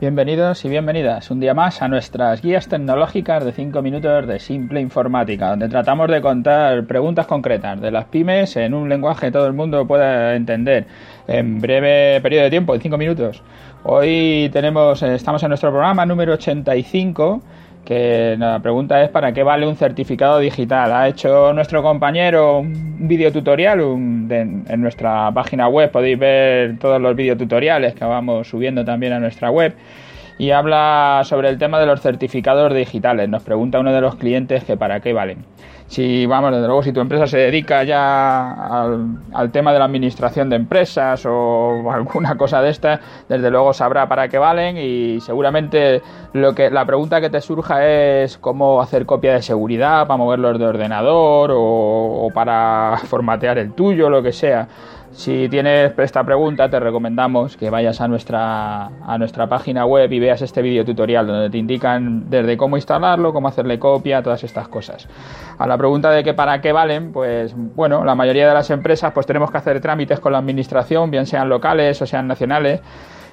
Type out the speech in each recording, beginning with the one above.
Bienvenidos y bienvenidas un día más a nuestras guías tecnológicas de 5 minutos de simple informática, donde tratamos de contar preguntas concretas de las pymes en un lenguaje que todo el mundo pueda entender en breve periodo de tiempo, en 5 minutos. Hoy tenemos, estamos en nuestro programa número 85 que la pregunta es para qué vale un certificado digital. Ha hecho nuestro compañero un videotutorial tutorial en nuestra página web, podéis ver todos los videotutoriales que vamos subiendo también a nuestra web y habla sobre el tema de los certificados digitales. Nos pregunta uno de los clientes que para qué valen si vamos, desde luego, si tu empresa se dedica ya al, tema de la administración de empresas o alguna cosa de esta, desde luego sabrá para qué valen y seguramente lo que la pregunta que te surja es cómo hacer copia de seguridad para moverlos de ordenador o, para formatear el tuyo, lo que sea. Si tienes esta pregunta, te recomendamos que vayas a nuestra, a nuestra página web y veas este video tutorial donde te indican desde cómo instalarlo, cómo hacerle copia, todas estas cosas. A la pregunta de que para qué valen, pues bueno, la mayoría de las empresas pues tenemos que hacer trámites con la administración, bien sean locales o sean nacionales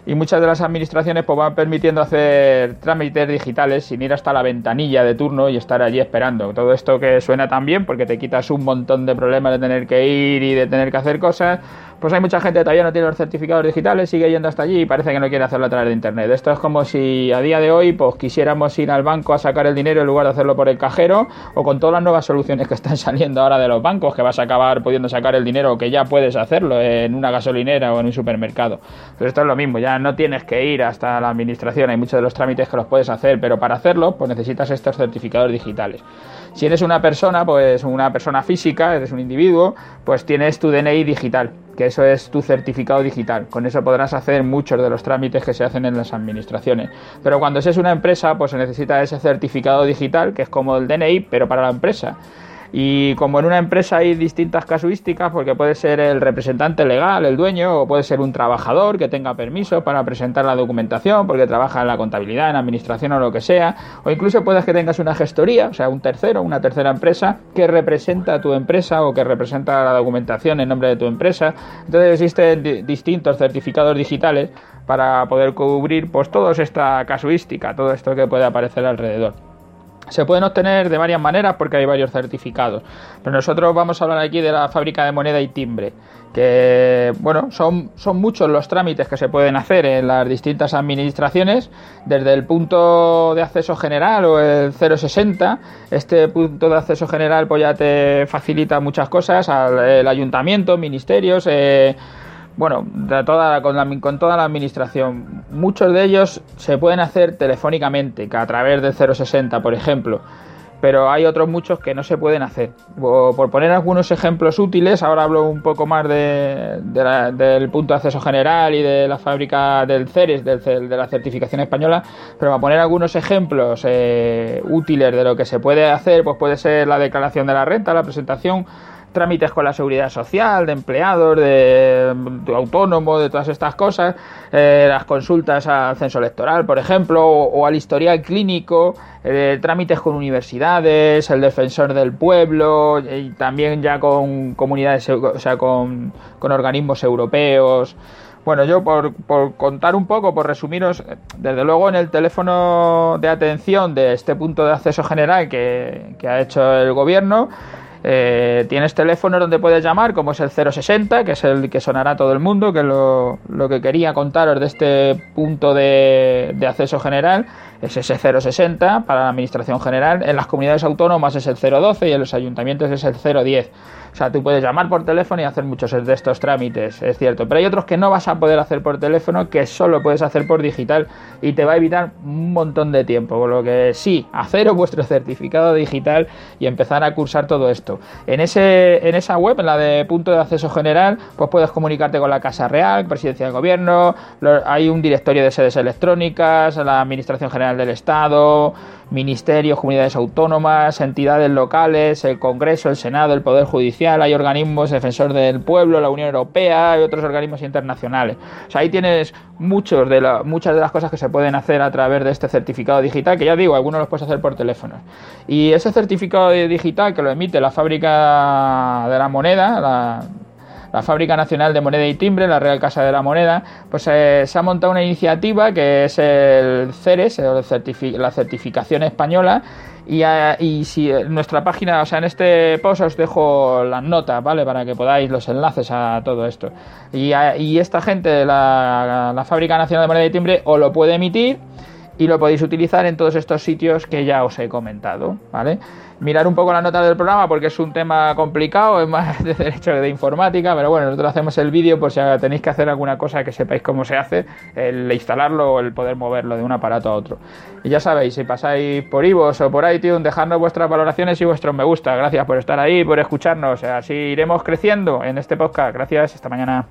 y muchas de las administraciones pues van permitiendo hacer trámites digitales sin ir hasta la ventanilla de turno y estar allí esperando. Todo esto que suena tan bien porque te quitas un montón de problemas de tener que ir y de tener que hacer cosas, pues hay mucha gente que todavía no tiene los certificados digitales, sigue yendo hasta allí y parece que no quiere hacerlo a través de internet. Esto es como si a día de hoy pues quisiéramos ir al banco a sacar el dinero en lugar de hacerlo por el cajero o con todas las nuevas soluciones que están saliendo ahora de los bancos que vas a acabar pudiendo sacar el dinero que ya puedes hacerlo en una gasolinera o en un supermercado. Pero esto es lo mismo, ya no tienes que ir hasta la administración, hay muchos de los trámites que los puedes hacer, pero para hacerlo pues necesitas estos certificados digitales. Si eres una persona, pues una persona física, eres un individuo, pues tienes tu DNI digital que eso es tu certificado digital. Con eso podrás hacer muchos de los trámites que se hacen en las administraciones. Pero cuando seas una empresa, pues se necesita ese certificado digital, que es como el DNI, pero para la empresa. Y como en una empresa hay distintas casuísticas, porque puede ser el representante legal, el dueño, o puede ser un trabajador que tenga permiso para presentar la documentación, porque trabaja en la contabilidad, en administración o lo que sea, o incluso puedes que tengas una gestoría, o sea, un tercero, una tercera empresa que representa a tu empresa o que representa la documentación en nombre de tu empresa. Entonces existen distintos certificados digitales para poder cubrir pues toda esta casuística, todo esto que puede aparecer alrededor. Se pueden obtener de varias maneras porque hay varios certificados. Pero nosotros vamos a hablar aquí de la fábrica de moneda y timbre. Que, bueno, son, son muchos los trámites que se pueden hacer en las distintas administraciones. Desde el punto de acceso general o el 060. Este punto de acceso general pues ya te facilita muchas cosas. Al el ayuntamiento, ministerios. Eh, bueno, toda, con, con, toda la administración. Muchos de ellos se pueden hacer telefónicamente, que a través del 060, por ejemplo. Pero hay otros muchos que no se pueden hacer. Por, poner algunos ejemplos útiles, ahora hablo un poco más de, del punto de acceso general y de la fábrica del CERES, de la certificación española, pero para poner algunos ejemplos eh, útiles de lo que se puede hacer, pues puede ser la declaración de la renta, la presentación trámites con la seguridad social, de empleados, de, autónomo, de todas estas cosas, eh, las consultas al censo electoral, por ejemplo, o, al historial clínico, eh, trámites con universidades, el defensor del pueblo, y también ya con comunidades, o sea, con, organismos europeos. Bueno, yo por, contar un poco, por resumiros, desde luego en el teléfono de atención de este punto de acceso general que, que ha hecho el gobierno, eh, tienes teléfonos donde puedes llamar, como es el 060, que es el que sonará a todo el mundo, que es lo, que quería contaros de este punto de, acceso general, es ese 060 para la Administración General. En las comunidades autónomas es el 012 y en los ayuntamientos es el 010. O sea, tú puedes llamar por teléfono y hacer muchos de estos trámites, es cierto. Pero hay otros que no vas a poder hacer por teléfono, que solo puedes hacer por digital y te va a evitar un montón de tiempo. Por lo que sí, haceros vuestro certificado digital y empezar a cursar todo esto. En, ese, en esa web, en la de punto de acceso general, pues puedes comunicarte con la Casa Real, Presidencia del Gobierno, hay un directorio de sedes electrónicas, la Administración General del Estado, ministerios, comunidades autónomas, entidades locales, el Congreso, el Senado, el Poder Judicial, hay organismos defensor del pueblo, la Unión Europea y otros organismos internacionales. O sea, ahí tienes muchos de muchas de las cosas que se pueden hacer a través de este certificado digital, que ya digo, algunos los puedes hacer por teléfono. Y ese certificado digital que lo emite la fábrica de la moneda, la, la Fábrica Nacional de Moneda y Timbre, la Real Casa de la Moneda, pues eh, se ha montado una iniciativa que es el CERES, la certificación española, y, y, si nuestra página, o sea, en este post os dejo las notas, ¿vale? Para que podáis los enlaces a todo esto. Y, esta gente, la, la Fábrica Nacional de Moneda y Timbre, os lo puede emitir y lo podéis utilizar en todos estos sitios que ya os he comentado, ¿vale? Mirar un poco la nota del programa porque es un tema complicado, es más de derecho de informática, pero bueno, nosotros hacemos el vídeo por si tenéis que hacer alguna cosa que sepáis cómo se hace, el instalarlo o el poder moverlo de un aparato a otro. Y ya sabéis, si pasáis por iVoox o por iTunes, dejadnos vuestras valoraciones y vuestros me gusta. Gracias por estar ahí, por escucharnos. Así iremos creciendo en este podcast. Gracias, hasta mañana.